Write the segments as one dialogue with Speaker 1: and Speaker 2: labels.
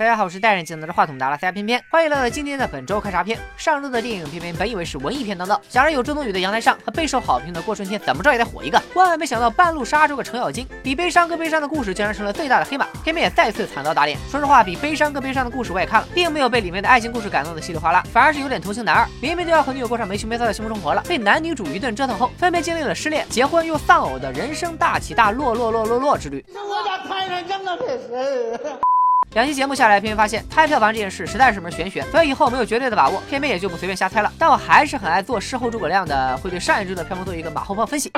Speaker 1: 大家好，我是戴眼镜拿着话筒的拉斯加偏偏，欢迎来到今天的本周看啥片。上周的电影偏偏本以为是文艺片当道，想着有周冬雨的《阳台上》和备受好评的《过春天》，怎么着也得火一个。万万没想到半路杀出个程咬金，比悲伤更悲伤的故事竟然成了最大的黑马，偏偏也再次惨遭打脸。说实话，比悲伤更悲伤的故事我也看了，并没有被里面的爱情故事感动的稀里哗啦，反而是有点同情男二。明明就要和女友过上没羞没臊的幸福生活了，被男女主一顿折腾后，分别经历了失恋、结婚又丧偶的人生大起大落落落落落之旅。我咋摊上这么个事？两期节目下来，偏偏发现拍票房这件事实在是门玄学，所以以后没有绝对的把握，偏偏也就不随便瞎猜了。但我还是很爱做事后诸葛亮的，会对上一周的票房做一个马后炮分析。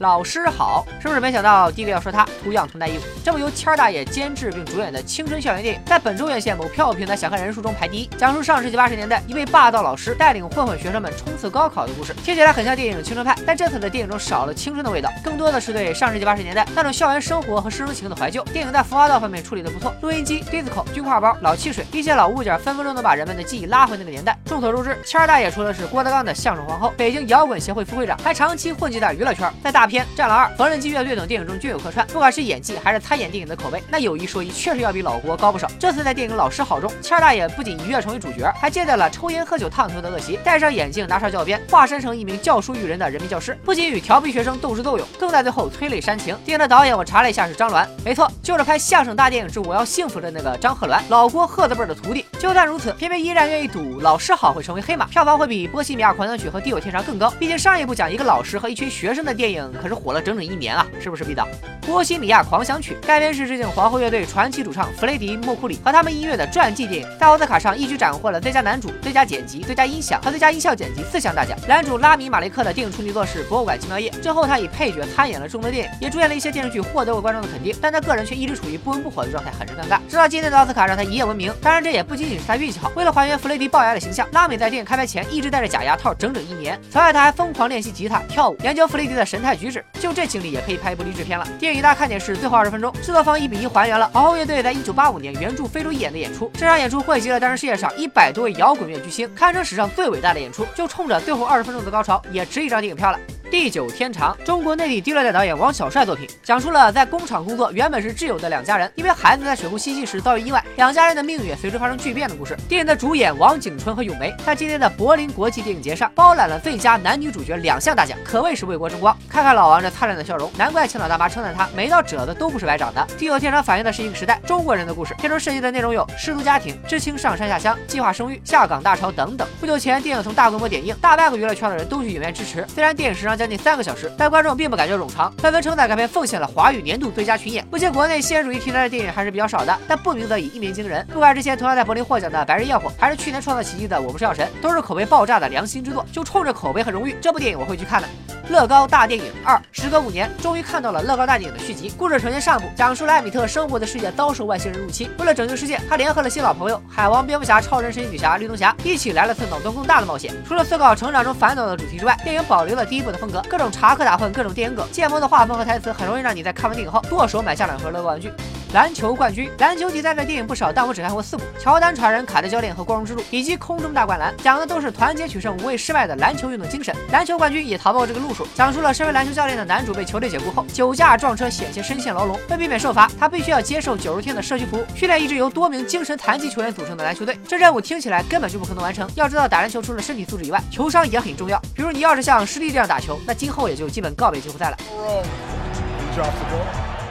Speaker 1: 老师好，是不是没想到第一个要说他图样同带义务？这部由谦大爷监制并主演的青春校园电影，在本周院线某票务平台想看人数中排第一，讲述上世纪八十年代一位霸道老师带领混混学生们冲刺高考的故事。听起来很像电影《青春派》，但这次的电影中少了青春的味道，更多的是对上世纪八十年代那种校园生活和师生情的怀旧。电影在服化道方面处理的不错，录音机、disco、军挎包、老汽水一些老物件，分分钟能把人们的记忆拉回那个年代。众所周知，谦大爷除了是郭德纲的相声皇后、北京摇滚协会副会长，还长期混迹在娱乐圈，在大片《战狼二》《缝纫机乐队》等电影中均有客串。不管是演技还是参演电影的口碑，那有一说一，确实要比老郭高不少。这次在电影《老师好》中，谦大爷不仅一跃成为主角，还戒掉了抽烟喝酒烫头的恶习，戴上眼镜拿上教鞭，化身成一名教书育人的人民教师，不仅与调皮学生斗智斗勇，更在最后催泪煽情。电影的导演我查了一下是张鸾，没错，就是拍相声大电影之我要幸福的那个张鹤鸾，老郭鹤字辈的徒弟。就算如此，偏偏依然愿意赌《老师好》会成为黑马，票房会比《波西米亚狂想曲》和《地久天长》更高。毕竟上一部讲一个老师和一群学生的电影可是火了整整一年啊，是不是，必导？《波西米亚狂想曲》该片是致敬皇后乐队传奇主唱弗雷迪·莫库里和他们音乐的传记电影，在奥斯卡上一举斩获了最佳男主、最佳剪辑、最佳音响和最佳音效剪辑四项大奖。男主拉米·马雷克的电影处女作是《博物馆奇妙夜》，之后他以配角参演了众多电影，也出演了一些电视剧，获得过观众的肯定。但他个人却一直处于不温不火的状态，很是尴尬。直到今年的奥斯卡让他一夜闻名，当然这也不仅仅是他运气好。为了还原弗雷迪龅牙的形象，拉米在电影开拍前一直戴着假牙套整整一年。此外，他还疯狂练习吉他、跳舞，研究弗雷迪的神态举就这经历也可以拍一部励志片了。电影一大看点是最后二十分钟，制作方一比一还原了皇后乐队在一九八五年原著非洲演的演出。这场演出汇集了当时世界上一百多位摇滚乐巨星，堪称史上最伟大的演出。就冲着最后二十分钟的高潮，也值一张电影票了。地久天长，中国内地第六代导演王小帅作品，讲述了在工厂工作原本是挚友的两家人，因为孩子在水库嬉戏时遭遇意外，两家人的命运也随之发生巨变的故事。电影的主演王景春和咏梅，在今年的柏林国际电影节上包揽了最佳男女主角两项大奖，可谓是为国争光。看看老王这灿烂的笑容，难怪青岛大妈称赞他每道褶子都不是白长的。地久天长反映的是一个时代中国人的故事，片中涉及的内容有失独家庭、知青上山下乡、计划生育、下岗大潮等等。不久前电影从大规模点映，大半个娱乐圈的人都去影院支持。虽然电影时长将近三个小时。但观众并不感觉冗长，纷纷称赞该片奉献了华语年度最佳群演。目前国内现实主义题材的电影还是比较少的，但不鸣则已，一鸣惊人。不管之前同样在柏林获奖的《白日焰火》，还是去年创造奇迹的《我不是药神》，都是口碑爆炸的良心之作。就冲着口碑和荣誉，这部电影我会去看的。乐高大电影二，时隔五年，终于看到了乐高大电影的续集。故事呈现上部讲述了艾米特生活的世界遭受外星人入侵，为了拯救世界，他联合了新老朋友海王、蝙蝠侠、超人、神奇女侠、绿灯侠，一起来了次脑洞更大的冒险。除了思考成长中烦恼的主题之外，电影保留了第一部的风格，各种插科打诨，各种电影梗，建模的画风和台词，很容易让你在看完电影后剁手买下两盒乐高玩具。篮球冠军，篮球题材的电影不少，但我只看过四部：乔丹传人、卡特教练和光荣之路，以及空中大灌篮，讲的都是团结取胜、无畏失败的篮球运动精神。篮球冠军也逃不过这个路数，讲述了身为篮球教练的男主被球队解雇后，酒驾撞车险些身陷牢笼，为避免受罚，他必须要接受九十天的社区服务，训练一支由多名精神残疾球员组成的篮球队。这任务听起来根本就不可能完成，要知道打篮球除了身体素质以外，球商也很重要。比如你要是像师弟这样打球，那今后也就基本告别季后赛了。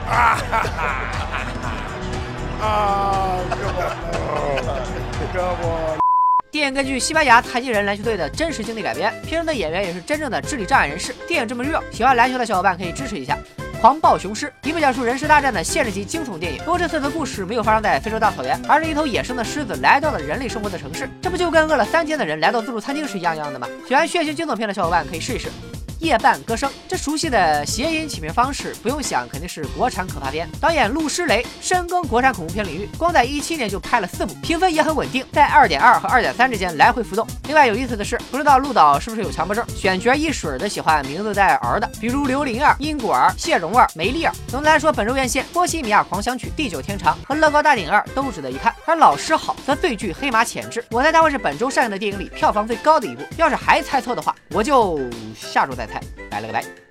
Speaker 1: 啊！电影根据西班牙残疾人篮球队的真实经历改编，片中的演员也是真正的智力障碍人士。电影这么热，喜欢篮球的小伙伴可以支持一下。《狂暴雄狮》一部讲述人狮大战的现实级惊悚电影，不过这次的故事没有发生在非洲大草原，而是一头野生的狮子来到了人类生活的城市。这不就跟饿了三天的人来到自助餐厅是一样一样的吗？喜欢血腥惊悚片的小伙伴可以试一试。夜半歌声，这熟悉的谐音起名方式，不用想，肯定是国产可怕片。导演陆诗雷深耕国产恐怖片领域，光在一七年就拍了四部，评分也很稳定，在二点二和二点三之间来回浮动。另外有意思的是，不知道陆导是不是有强迫症，选角一水的喜欢名字带儿的，比如刘灵儿、殷果儿、谢蓉儿、梅丽儿。总的来说，本周院线《波西米亚狂想曲》《地久天长》和《乐高大电影二》都值得一看，而《老师好》则最具黑马潜质。我猜它会是本周上映的电影里票房最高的一部。要是还猜错的话，我就下周再猜。拜了个拜。